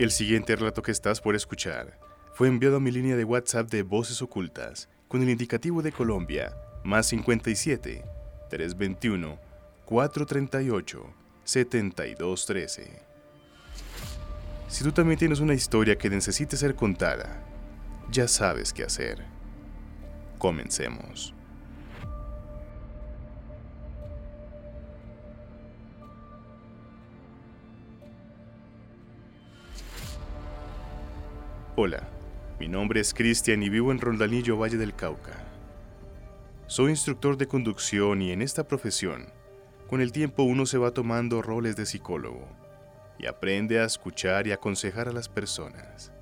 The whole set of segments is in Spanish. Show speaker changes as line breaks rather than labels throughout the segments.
El siguiente relato que estás por escuchar fue enviado a mi línea de WhatsApp de Voces Ocultas con el indicativo de Colombia más 57 321 438 7213. Si tú también tienes una historia que necesite ser contada, ya sabes qué hacer. Comencemos. Hola, mi nombre es Cristian y vivo en Rondalillo, Valle del Cauca. Soy instructor de conducción y en esta profesión, con el tiempo uno se va tomando roles de psicólogo y aprende a escuchar y aconsejar a las personas.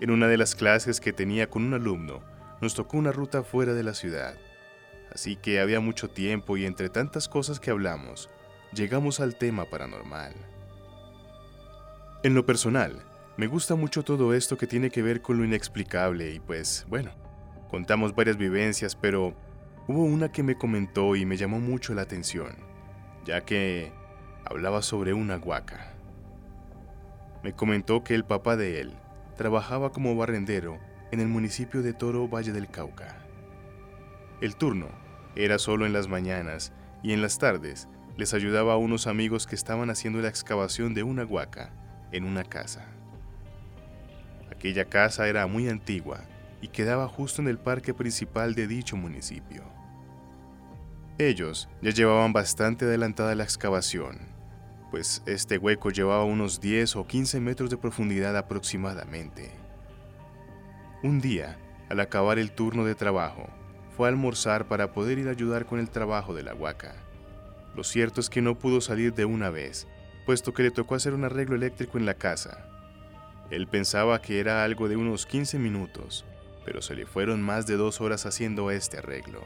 En una de las clases que tenía con un alumno, nos tocó una ruta fuera de la ciudad así que había mucho tiempo y entre tantas cosas que hablamos, llegamos al tema paranormal. En lo personal, me gusta mucho todo esto que tiene que ver con lo inexplicable y pues bueno, contamos varias vivencias, pero hubo una que me comentó y me llamó mucho la atención, ya que hablaba sobre una huaca. Me comentó que el papá de él trabajaba como barrendero en el municipio de Toro Valle del Cauca. El turno era solo en las mañanas y en las tardes les ayudaba a unos amigos que estaban haciendo la excavación de una huaca en una casa. Aquella casa era muy antigua y quedaba justo en el parque principal de dicho municipio. Ellos ya llevaban bastante adelantada la excavación, pues este hueco llevaba unos 10 o 15 metros de profundidad aproximadamente. Un día, al acabar el turno de trabajo, fue a almorzar para poder ir a ayudar con el trabajo de la huaca. Lo cierto es que no pudo salir de una vez, puesto que le tocó hacer un arreglo eléctrico en la casa. Él pensaba que era algo de unos 15 minutos, pero se le fueron más de dos horas haciendo este arreglo.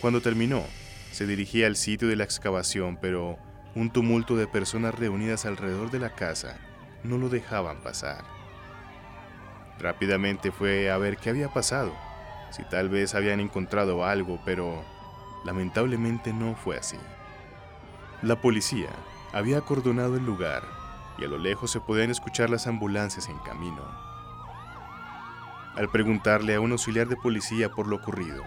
Cuando terminó, se dirigía al sitio de la excavación, pero un tumulto de personas reunidas alrededor de la casa no lo dejaban pasar. Rápidamente fue a ver qué había pasado, si tal vez habían encontrado algo, pero lamentablemente no fue así. La policía había acordonado el lugar y a lo lejos se podían escuchar las ambulancias en camino. Al preguntarle a un auxiliar de policía por lo ocurrido,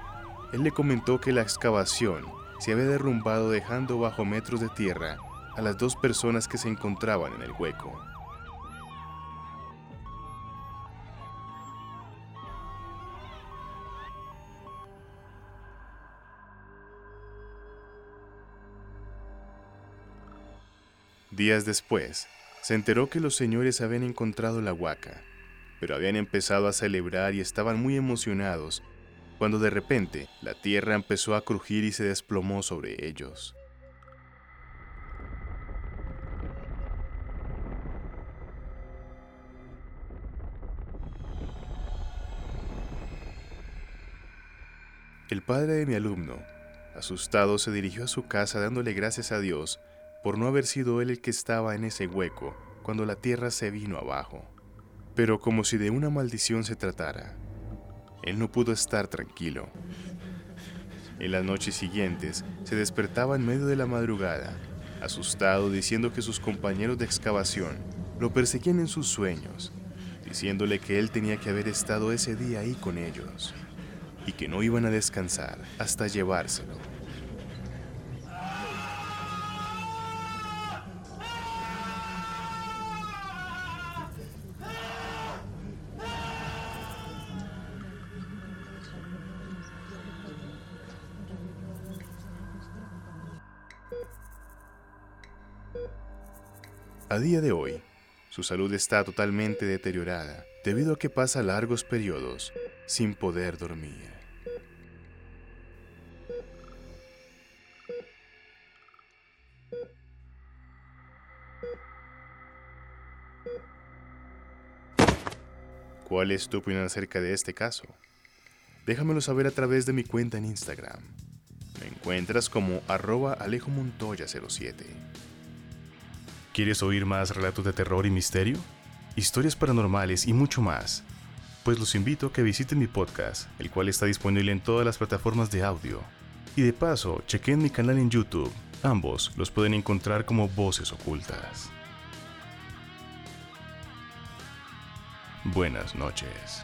él le comentó que la excavación se había derrumbado dejando bajo metros de tierra a las dos personas que se encontraban en el hueco. Días después, se enteró que los señores habían encontrado la huaca, pero habían empezado a celebrar y estaban muy emocionados, cuando de repente la tierra empezó a crujir y se desplomó sobre ellos. El padre de mi alumno, asustado, se dirigió a su casa dándole gracias a Dios por no haber sido él el que estaba en ese hueco cuando la tierra se vino abajo. Pero como si de una maldición se tratara, él no pudo estar tranquilo. En las noches siguientes se despertaba en medio de la madrugada, asustado diciendo que sus compañeros de excavación lo perseguían en sus sueños, diciéndole que él tenía que haber estado ese día ahí con ellos y que no iban a descansar hasta llevárselo. A día de hoy, su salud está totalmente deteriorada debido a que pasa largos periodos sin poder dormir. ¿Cuál es tu opinión acerca de este caso? Déjamelo saber a través de mi cuenta en Instagram. Me encuentras como arroba alejomontoya07. ¿Quieres oír más relatos de terror y misterio? historias paranormales y mucho más. Pues los invito a que visiten mi podcast, el cual está disponible en todas las plataformas de audio. Y de paso, chequen mi canal en YouTube. Ambos los pueden encontrar como Voces Ocultas. Buenas noches.